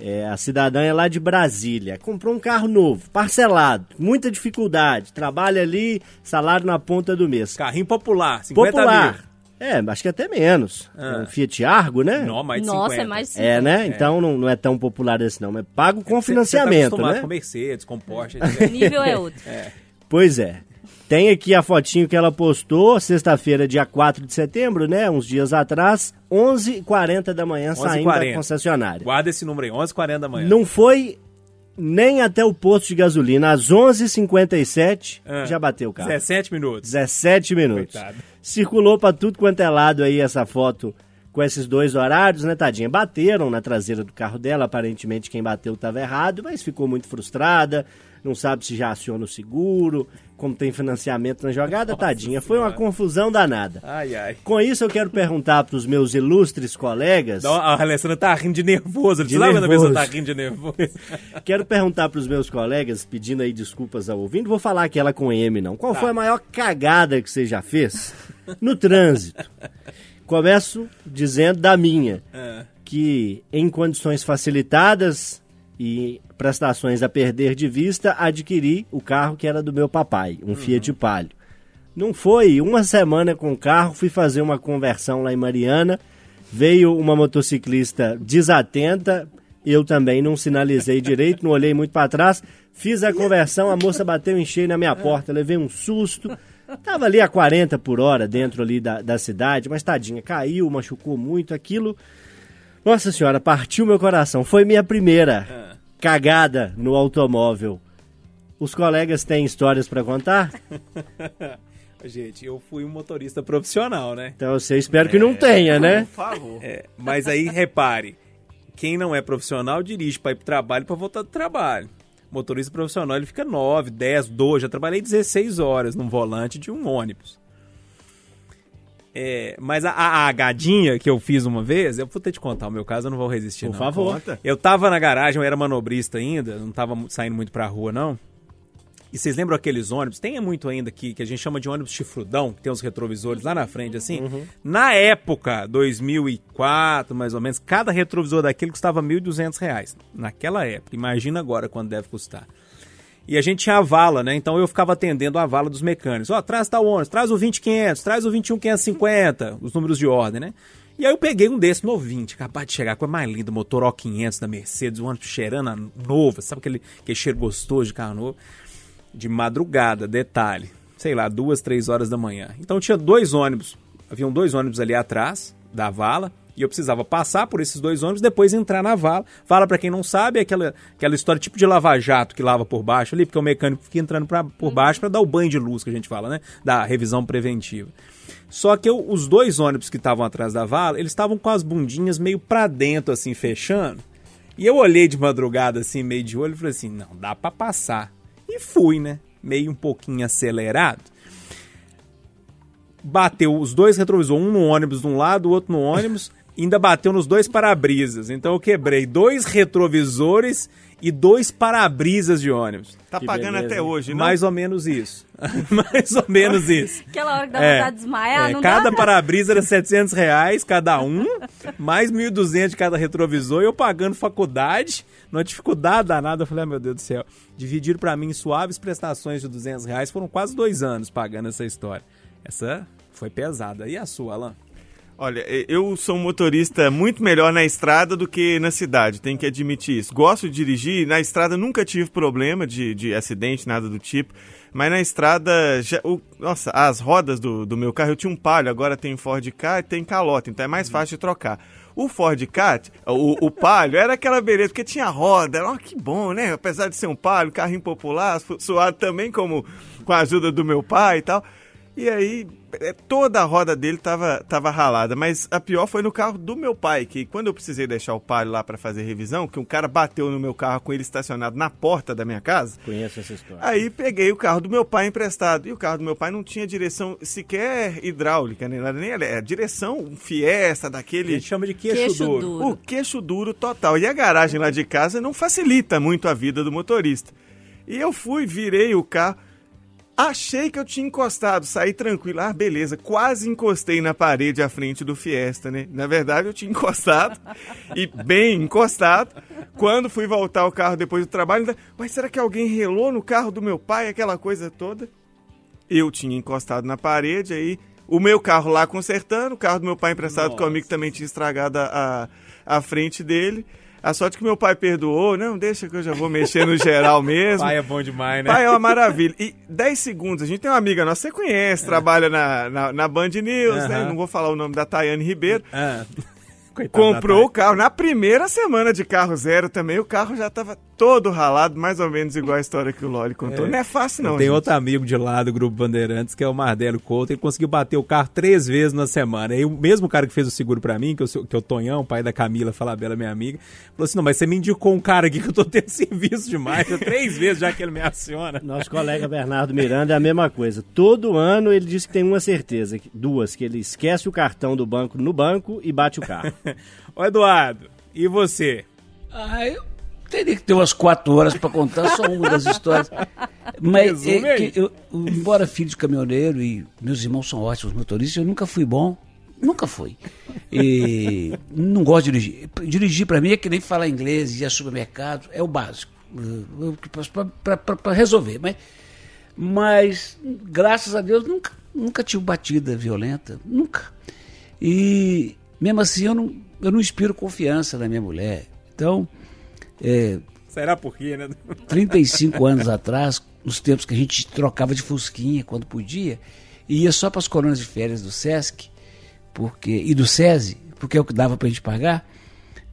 Speaker 5: É, a cidadã é lá de Brasília, comprou um carro novo, parcelado, muita dificuldade, trabalha ali, salário na ponta do mês.
Speaker 2: Carrinho popular, 50
Speaker 5: Popular.
Speaker 2: mil.
Speaker 5: É, acho que até menos.
Speaker 2: Ah.
Speaker 5: É um Fiat Argo, né?
Speaker 2: Não, mais de
Speaker 3: Nossa,
Speaker 2: 50.
Speaker 3: é mais de
Speaker 5: É,
Speaker 3: 50.
Speaker 5: né? Então não, não é tão popular esse não, mas pago com
Speaker 2: Você- você tá
Speaker 5: financiamento,
Speaker 2: acostumado
Speaker 5: né?
Speaker 2: com Mercedes, com Porsche.
Speaker 3: O nível é outro.
Speaker 5: Pois é. Tem aqui a fotinho que ela postou, sexta-feira, dia 4 de setembro, né? Uns dias atrás, 11h40 da manhã, saindo da
Speaker 2: 11h40.
Speaker 5: concessionária.
Speaker 2: Guarda esse número aí, 11h40 da manhã.
Speaker 5: Não foi nem até o posto de gasolina. Às 11h57,
Speaker 2: Ah.
Speaker 5: já bateu o carro.
Speaker 2: 17 minutos.
Speaker 5: 17 minutos.
Speaker 2: Coitado.
Speaker 5: Circulou pra tudo quanto é lado aí essa foto com esses dois horários, né, tadinha? Bateram na traseira do carro dela, aparentemente quem bateu estava errado, mas ficou muito frustrada, não sabe se já aciona o seguro, como tem financiamento na jogada, tadinha. Foi uma confusão danada.
Speaker 2: Ai, ai.
Speaker 5: Com isso eu quero perguntar pros meus ilustres colegas,
Speaker 2: Não, a Alessandra tá rindo de nervoso.
Speaker 5: De
Speaker 2: Você sabe quando a pessoa
Speaker 5: nervoso.
Speaker 2: tá rindo de nervoso?
Speaker 5: quero perguntar pros meus colegas, pedindo aí desculpas ao ouvindo, vou falar aquela com M não. Qual foi a maior cagada que você já fez no trânsito? Começo dizendo da minha,
Speaker 2: Ah,
Speaker 5: que em condições facilitadas e prestações a perder de vista, adquiri o carro que era do meu papai, um Fiat Palio. Não foi uma semana com o carro, fui fazer uma conversão lá em Mariana, veio uma motociclista desatenta, eu também não sinalizei direito, não olhei muito para trás, fiz a conversão, a moça bateu em cheio na minha porta, levei um susto. Tava ali a 40 por hora dentro ali da, da cidade, mas tadinha, caiu, machucou muito aquilo. Nossa senhora, partiu meu coração. Foi minha primeira cagada no automóvel. Os colegas têm histórias para contar?
Speaker 2: Gente, eu fui um motorista profissional, né?
Speaker 5: Então eu sei, espero que não tenha, né?
Speaker 4: Por favor.
Speaker 2: É, mas aí repare, quem não é profissional dirige para ir pro trabalho para voltar do trabalho. Motorista profissional ele fica 9, 10, 12, já trabalhei 16 horas num volante de um ônibus. É, mas a, a, a agadinha que eu fiz uma vez, eu vou ter te contar o meu caso, eu não vou resistir
Speaker 5: Por
Speaker 2: não.
Speaker 5: favor.
Speaker 4: Conta.
Speaker 2: Eu tava na garagem, eu era manobrista ainda, não tava saindo muito pra rua, não. E vocês lembram aqueles ônibus? Tem muito ainda aqui, que a gente chama de ônibus chifrudão, que tem os retrovisores lá na frente, assim. Na época, 2004, mais ou menos, cada retrovisor daquele custava 1.200 reais. Naquela época. Imagina agora quanto deve custar. E a gente tinha a vala, né? Então eu ficava atendendo a vala dos mecânicos. Ó, traz tal ônibus, traz o 20500, traz o 21550, os números de ordem, né? E aí eu peguei um desse novinho, acabado de chegar, coisa mais linda, motor O500 da Mercedes, um ônibus cheirando a novo, sabe aquele, aquele cheiro gostoso de carro novo? De madrugada, detalhe, sei lá, duas, três horas da manhã. Então tinha dois ônibus, haviam dois ônibus ali atrás da vala, e eu precisava passar por esses dois ônibus, depois entrar na vala. Vala, pra quem não sabe, é aquela, aquela história tipo de lava-jato que lava por baixo ali, porque o mecânico fica entrando pra, por baixo para dar o banho de luz que a gente fala, né? Da revisão preventiva. Só que eu- os dois ônibus que estavam atrás da vala, eles estavam com as bundinhas meio pra dentro, assim, fechando. E eu olhei de madrugada, assim, meio de olho, e falei assim, não, dá pra passar. E fui, né? Meio um pouquinho acelerado. Bateu os dois retrovisores, um no ônibus de um lado, o outro no ônibus, ainda bateu nos dois para-brisas. Então eu quebrei dois retrovisores e dois para-brisas de ônibus.
Speaker 4: Tá
Speaker 5: Que
Speaker 4: pagando
Speaker 5: beleza,
Speaker 4: até hoje, não?
Speaker 2: Mais ou menos isso. Mais ou menos isso.
Speaker 3: Aquela hora que dá
Speaker 2: É,
Speaker 3: vontade de desmaiar,
Speaker 2: é,
Speaker 3: não
Speaker 2: cada para-brisa era 700 reais cada um, mais 1.200 de cada retrovisor, e eu pagando faculdade, numa dificuldade danada, eu falei, ah, meu Deus do céu, dividiram pra mim suaves prestações de 200 reais, foram quase dois anos pagando essa história. Essa foi pesada. E a sua, Alan?
Speaker 4: Olha, eu sou um motorista muito melhor na estrada do que na cidade, tenho que admitir isso. Gosto de dirigir, na estrada nunca tive problema de, de acidente, nada do tipo. Mas na estrada, já, o- nossa, as rodas do, do meu carro, eu tinha um palio, agora tem Ford Ka e tem calota, então é mais fácil de trocar. O Ford Ka, o, o palio, era aquela beleza, porque tinha roda, ó, que bom, né? Apesar de ser um palio, carrinho popular, su- suado também como com a ajuda do meu pai e tal. E aí, é, toda a roda dele tava, tava ralada, mas a pior foi no carro do meu pai, que quando eu precisei deixar o palio lá para fazer revisão, que um cara bateu no meu carro com ele estacionado na porta da minha casa,
Speaker 5: Conheço essa história.
Speaker 4: Aí peguei o carro do meu pai emprestado. E o carro do meu pai não tinha direção sequer hidráulica, nem nada, nem é direção Fiesta,
Speaker 2: A
Speaker 4: daquele.
Speaker 2: gente chama de queixo,
Speaker 3: Queixo
Speaker 2: duro.
Speaker 3: duro.
Speaker 4: O queixo duro total. E a garagem lá de casa não facilita muito a vida do motorista. E eu fui, virei o carro. Achei que eu tinha encostado, saí tranquilo. Ah, beleza, quase encostei na parede à frente do Fiesta, né? Na verdade, eu tinha encostado, e bem encostado. Quando fui voltar ao carro depois do trabalho, ainda, mas será que alguém relou no carro do meu pai, aquela coisa toda? Eu tinha encostado na parede, aí o meu carro lá consertando, o carro do meu pai emprestado
Speaker 2: Nossa.
Speaker 4: comigo também tinha estragado a, a frente dele. A sorte que meu pai perdoou, não, deixa que eu já vou mexer no geral mesmo.
Speaker 2: Pai é bom demais, né?
Speaker 4: Pai é uma maravilha. E 10 segundos, a gente tem uma amiga nossa, você conhece, trabalha na, na, na Band News, né? Não vou falar o nome da Tayane Ribeiro.
Speaker 2: Ah. Coitado
Speaker 4: Comprou o carro. Na primeira semana de carro zero também, o carro já tava todo ralado, mais ou menos igual a história que o Loli contou.
Speaker 2: É.
Speaker 4: Não é fácil, não.
Speaker 2: Tem
Speaker 4: gente.
Speaker 2: outro amigo de lá do Grupo Bandeirantes, que é o Mardelo Couto, ele conseguiu bater o carro três vezes na semana. E o mesmo cara que fez o seguro pra mim, que, eu que é o Tonhão, pai da Camila Falabella, minha amiga, falou assim, não, mas você me indicou um cara aqui que eu tô tendo serviço demais, três vezes já que ele me aciona.
Speaker 5: Nosso colega Bernardo Miranda é a mesma coisa. Todo ano ele diz que tem uma certeza, que- duas, que ele esquece o cartão do banco no banco e bate o carro.
Speaker 2: Ô Eduardo, e você?
Speaker 6: Ah, eu teria que ter umas quatro horas para contar só uma das histórias. Mas, é, eu, embora filho de caminhoneiro e meus irmãos são ótimos motoristas, eu nunca fui bom. Nunca fui. E não gosto de dirigir. Dirigir para mim é que nem falar inglês, ir a supermercado, é o básico. Para resolver. Mas, mas, graças a Deus, nunca, nunca tive batida violenta. Nunca. E mesmo assim eu não, eu não inspiro confiança na minha mulher. Então, é,
Speaker 2: Será por quê, né?
Speaker 6: 35 anos atrás, nos tempos que a gente trocava de fusquinha quando podia, e ia só para as colônias de férias do Sesc porque, e do SESI, porque é o que dava para a gente pagar,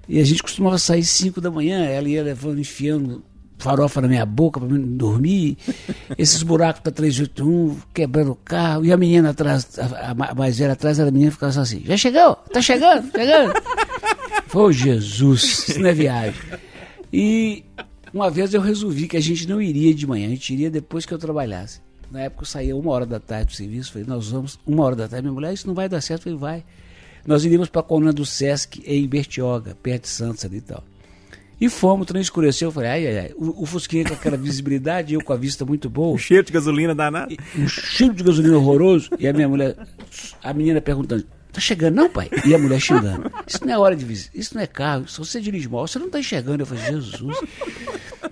Speaker 6: e a gente costumava sair 5 da manhã, ela ia levando, enfiando farofa na minha boca para mim dormir, esses buracos da 381, quebrando o carro, e a menina atrás, a, a mais velha atrás, a menina ficava assim, já chegou? Tá chegando? Chegando? Foi Jesus, isso não é viagem. E uma vez eu resolvi que a gente não iria de manhã, a gente iria depois que eu trabalhasse. Na época eu saía uma hora da tarde do serviço, falei, nós vamos uma hora da tarde. Minha mulher, isso não vai dar certo. Eu falei, vai. Nós iríamos para a coluna do Sesc em Bertioga, perto de Santos ali e tal. E fomos, o trem escureceu, eu falei, ai, ai, ai. O, o Fusquinha com aquela visibilidade, eu com a vista muito boa
Speaker 2: O cheiro de gasolina danado.
Speaker 6: um cheiro de gasolina horroroso. E a minha mulher, a menina perguntando: tá chegando, não, pai? E a mulher xingando: Isso não é hora de visita, isso não é carro, se você dirige mal, você não tá enxergando. Eu falei: Jesus.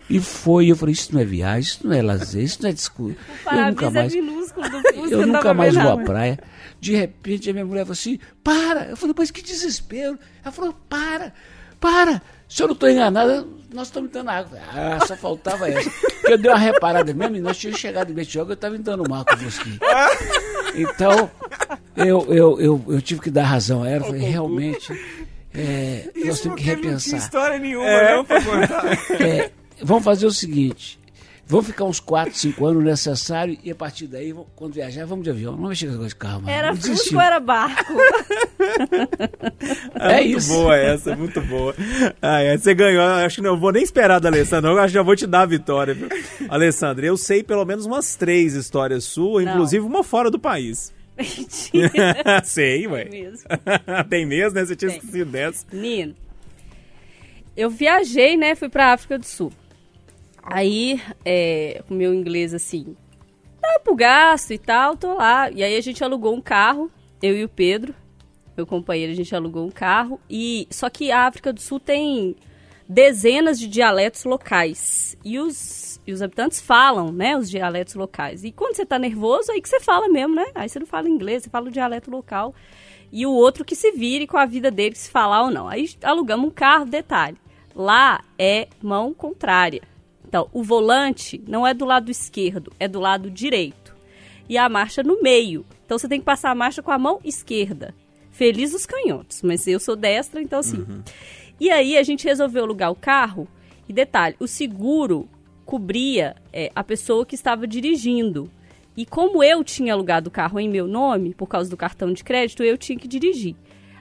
Speaker 6: E foi, eu falei: Isso não é viagem, isso não é lazer, isso não é desculpa. Eu nunca
Speaker 3: é
Speaker 6: mais.
Speaker 3: minúsculo do Fusca,
Speaker 6: Eu
Speaker 3: dá
Speaker 6: nunca mais vou à praia. De repente a minha mulher falou assim: para! Eu falei, mas que desespero. Ela falou: para, para. Se eu não estou enganada, nós estamos dando água. Ah, só faltava essa. Eu dei uma reparada mesmo, e nós tínhamos chegado em Betioga, eu estava entrando mar com o Fusquinha. Então, eu, eu, eu, eu tive que dar razão a ela. Falei, realmente, é, nós temos que
Speaker 4: porque ele não
Speaker 6: repensar.
Speaker 4: história nenhuma,
Speaker 2: É.
Speaker 4: não, pra contar.
Speaker 6: É, vamos fazer o seguinte. Vamos ficar uns 4, 5 anos necessário e a partir daí, quando viajar, vamos de avião. Não vai chegar de carro mais.
Speaker 3: Era ou era barco?
Speaker 6: É
Speaker 2: muito
Speaker 6: isso.
Speaker 2: boa essa, muito boa. Ah, é, você ganhou. Acho que não eu vou nem esperar da Alessandra, não. eu Acho que já vou te dar a vitória. Viu? Alessandra, eu sei pelo menos umas três histórias suas, inclusive uma fora do país.
Speaker 3: Mentira.
Speaker 2: sei, ué.
Speaker 3: mesmo.
Speaker 2: Tem mesmo, né? Você tinha
Speaker 3: Tem.
Speaker 2: esquecido dessa.
Speaker 3: Menino, eu viajei, né? Fui pra África do Sul. Aí, é, com meu inglês assim, dá pro gasto e tal, tô lá. E aí a gente alugou um carro, eu e o Pedro, meu companheiro, a gente alugou um carro. E só que a África do Sul tem dezenas de dialetos locais. E os, e os habitantes falam, né, os dialetos locais. E quando você tá nervoso, aí que você fala mesmo, né? Aí você não fala inglês, você fala o dialeto local. E o outro que se vire com a vida dele, se falar ou não. Aí alugamos um carro, detalhe. Lá é mão contrária. Então, o volante não é do lado esquerdo, é do lado direito. E a marcha no meio. Então, você tem que passar a marcha com a mão esquerda. Feliz os canhotos, mas eu sou destra, então assim. E aí, a gente resolveu alugar o carro. E detalhe, o seguro cobria é, a pessoa que estava dirigindo. E como eu tinha alugado o carro em meu nome, por causa do cartão de crédito, eu tinha que dirigir.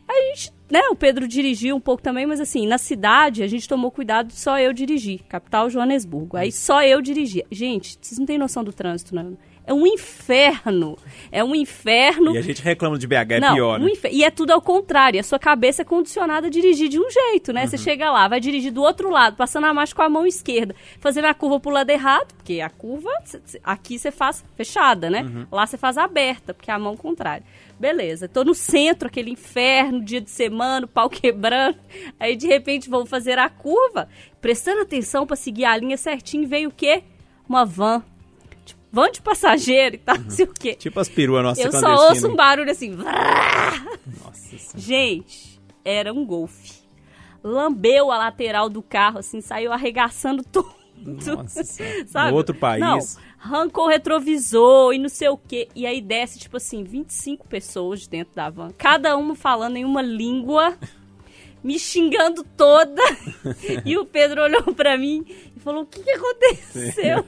Speaker 3: A gente, né, o Pedro dirigiu um pouco também, mas assim, na cidade a gente tomou cuidado de só eu dirigir. Capital Joanesburgo. Aí só eu dirigia. Gente, vocês não têm noção do trânsito, não. É um inferno. É um inferno.
Speaker 2: E a gente reclama de BH, é
Speaker 3: Não,
Speaker 2: pior,
Speaker 3: um
Speaker 2: né?
Speaker 3: infer- E é tudo ao contrário. A sua cabeça é condicionada a dirigir de um jeito, né? Você
Speaker 2: Uhum.
Speaker 3: chega lá, vai dirigir do outro lado, passando a marcha com a mão esquerda, fazendo a curva pro lado errado, porque a curva aqui você faz fechada, né?
Speaker 2: Uhum.
Speaker 3: Lá você faz aberta, porque é a mão contrária. Beleza, tô no centro, aquele inferno, dia de semana, pau quebrando. Aí de repente vou fazer a curva, prestando atenção pra seguir a linha certinho, veio o quê? Uma van. Van de passageiro e tal, não sei o quê.
Speaker 2: Tipo as peruas nossas
Speaker 3: Eu só ouço um barulho assim.
Speaker 2: Nossa Senhora.
Speaker 3: Gente, era um golfe. Lambeu a lateral do carro, assim, saiu arregaçando tudo.
Speaker 2: Nossa.
Speaker 3: Sabe?
Speaker 2: No outro país.
Speaker 3: Não, arrancou o retrovisor e não sei o quê. E aí desce, tipo assim, 25 pessoas de dentro da van. Cada uma falando em uma língua, me xingando toda. e o Pedro olhou pra mim e falou: O que, que aconteceu?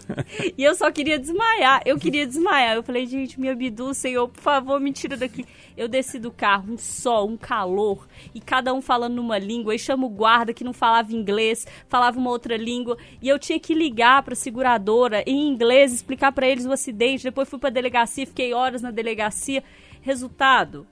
Speaker 3: e eu só queria desmaiar. Eu queria desmaiar. Eu falei: Gente, me abduz, Senhor, por favor, me tira daqui. Eu desci do carro, um sol, um calor, e cada um falando numa língua. Aí chama o guarda que não falava inglês, falava uma outra língua. E eu tinha que ligar pra seguradora em inglês, explicar pra eles o acidente. Depois fui pra delegacia, fiquei horas na delegacia. Resultado,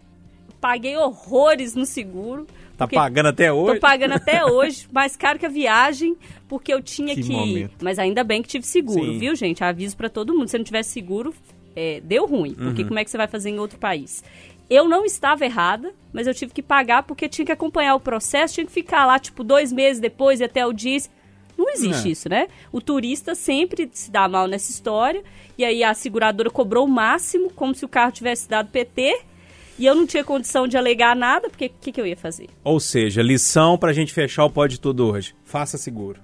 Speaker 3: paguei horrores no seguro.
Speaker 2: Tá pagando até hoje?
Speaker 3: Tô pagando até hoje, mais caro que a viagem, porque eu tinha
Speaker 4: Que
Speaker 3: que. Mas ainda bem que tive seguro,
Speaker 2: Sim.
Speaker 3: viu, gente? Aviso pra todo mundo. Se não tivesse seguro, é, deu ruim.
Speaker 2: Uhum.
Speaker 3: Porque como é que você vai fazer em outro país? Eu não estava errada, mas eu tive que pagar porque tinha que acompanhar o processo, tinha que ficar lá, tipo, dois meses depois e até o dia. Não existe
Speaker 2: É.
Speaker 3: isso, né? O turista sempre se dá mal nessa história. E aí a seguradora cobrou o máximo, como se o carro tivesse dado PT. E eu não tinha condição de alegar nada, porque o que, que eu ia fazer?
Speaker 2: Ou seja, lição pra gente fechar o Pode Tudo hoje. Faça seguro.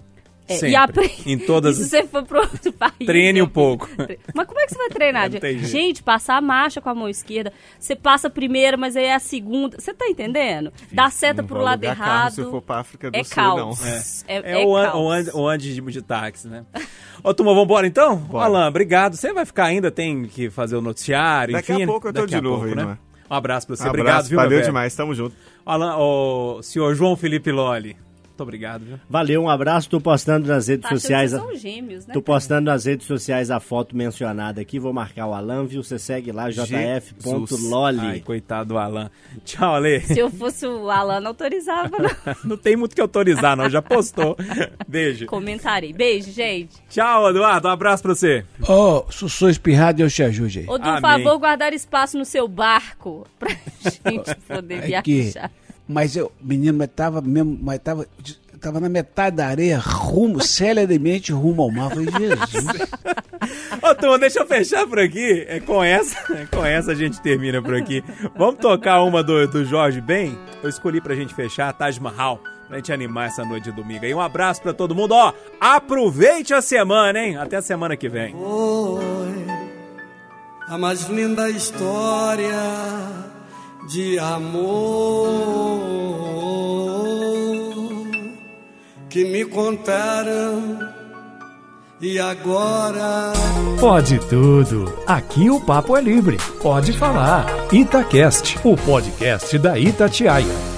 Speaker 3: É,
Speaker 2: Sempre.
Speaker 3: e aprende.
Speaker 2: Em todas
Speaker 3: E se você for pro outro país.
Speaker 2: Treine um pouco.
Speaker 3: Mas como é que você vai treinar?
Speaker 2: Jeito.
Speaker 3: Gente, passar a marcha com a mão esquerda. Você passa a primeira, mas aí é a segunda. Você tá entendendo? Dá seta
Speaker 4: Não
Speaker 3: pro lado errado.
Speaker 4: Se eu for pra África do
Speaker 3: é
Speaker 4: Sul,
Speaker 3: caos.
Speaker 4: não.
Speaker 3: É,
Speaker 2: É,
Speaker 3: é
Speaker 2: o, an,
Speaker 3: caos.
Speaker 2: o, an, o antes de, de táxi, né? Ô, turma, vambora então?
Speaker 4: Bora.
Speaker 2: Alan, obrigado. Você vai ficar ainda, tem que fazer o noticiário,
Speaker 4: Daqui
Speaker 2: enfim.
Speaker 4: a pouco eu tô
Speaker 2: daqui
Speaker 4: de
Speaker 2: a
Speaker 4: novo
Speaker 2: pouco,
Speaker 4: aí,
Speaker 2: né? Um abraço pra você.
Speaker 4: Um
Speaker 2: obrigado,
Speaker 4: abraço,
Speaker 2: viu, meu
Speaker 4: valeu demais, tamo junto.
Speaker 2: Alan, o senhor João Felipe Loli, muito obrigado, viu?
Speaker 5: Valeu, um abraço. Tô postando nas redes
Speaker 3: Tá
Speaker 5: sociais.
Speaker 3: são gêmeos, né?
Speaker 5: Tô postando nas redes sociais a foto mencionada aqui. Vou marcar o Alan, viu? Você segue lá, jf.loli.
Speaker 2: Ai, coitado do Alan. Tchau, Ale.
Speaker 3: Se eu fosse o Alan, não autorizava, não.
Speaker 2: Não tem muito que autorizar, não. Já postou. Beijo.
Speaker 3: Comentarei. Beijo, gente.
Speaker 2: Tchau, Eduardo. Um abraço pra você.
Speaker 6: Ô, oh, sou espirrado, Deus te ajude aí.
Speaker 3: Ô, por favor, guardar espaço no seu barco pra gente poder
Speaker 6: É que,
Speaker 3: viajar.
Speaker 6: Mas eu, menino, mas tava mesmo, mas tava, tava na metade da areia, rumo, celeremente rumo ao mar. Eu Falei, Jesus.
Speaker 2: Ô, turma, deixa eu fechar por aqui. É com essa, é com essa a gente termina por aqui. Vamos tocar uma do, do Jorge Ben? Eu escolhi pra gente fechar a Taj Mahal. Pra gente animar essa noite de domingo. E um abraço pra todo mundo. Ó, aproveite a semana, hein? Até a semana que vem.
Speaker 8: Foi a mais linda história de amor que me contaram e agora
Speaker 1: Pode tudo. Aqui o papo é livre. Pode falar. Itacast, o podcast da Itatiaia.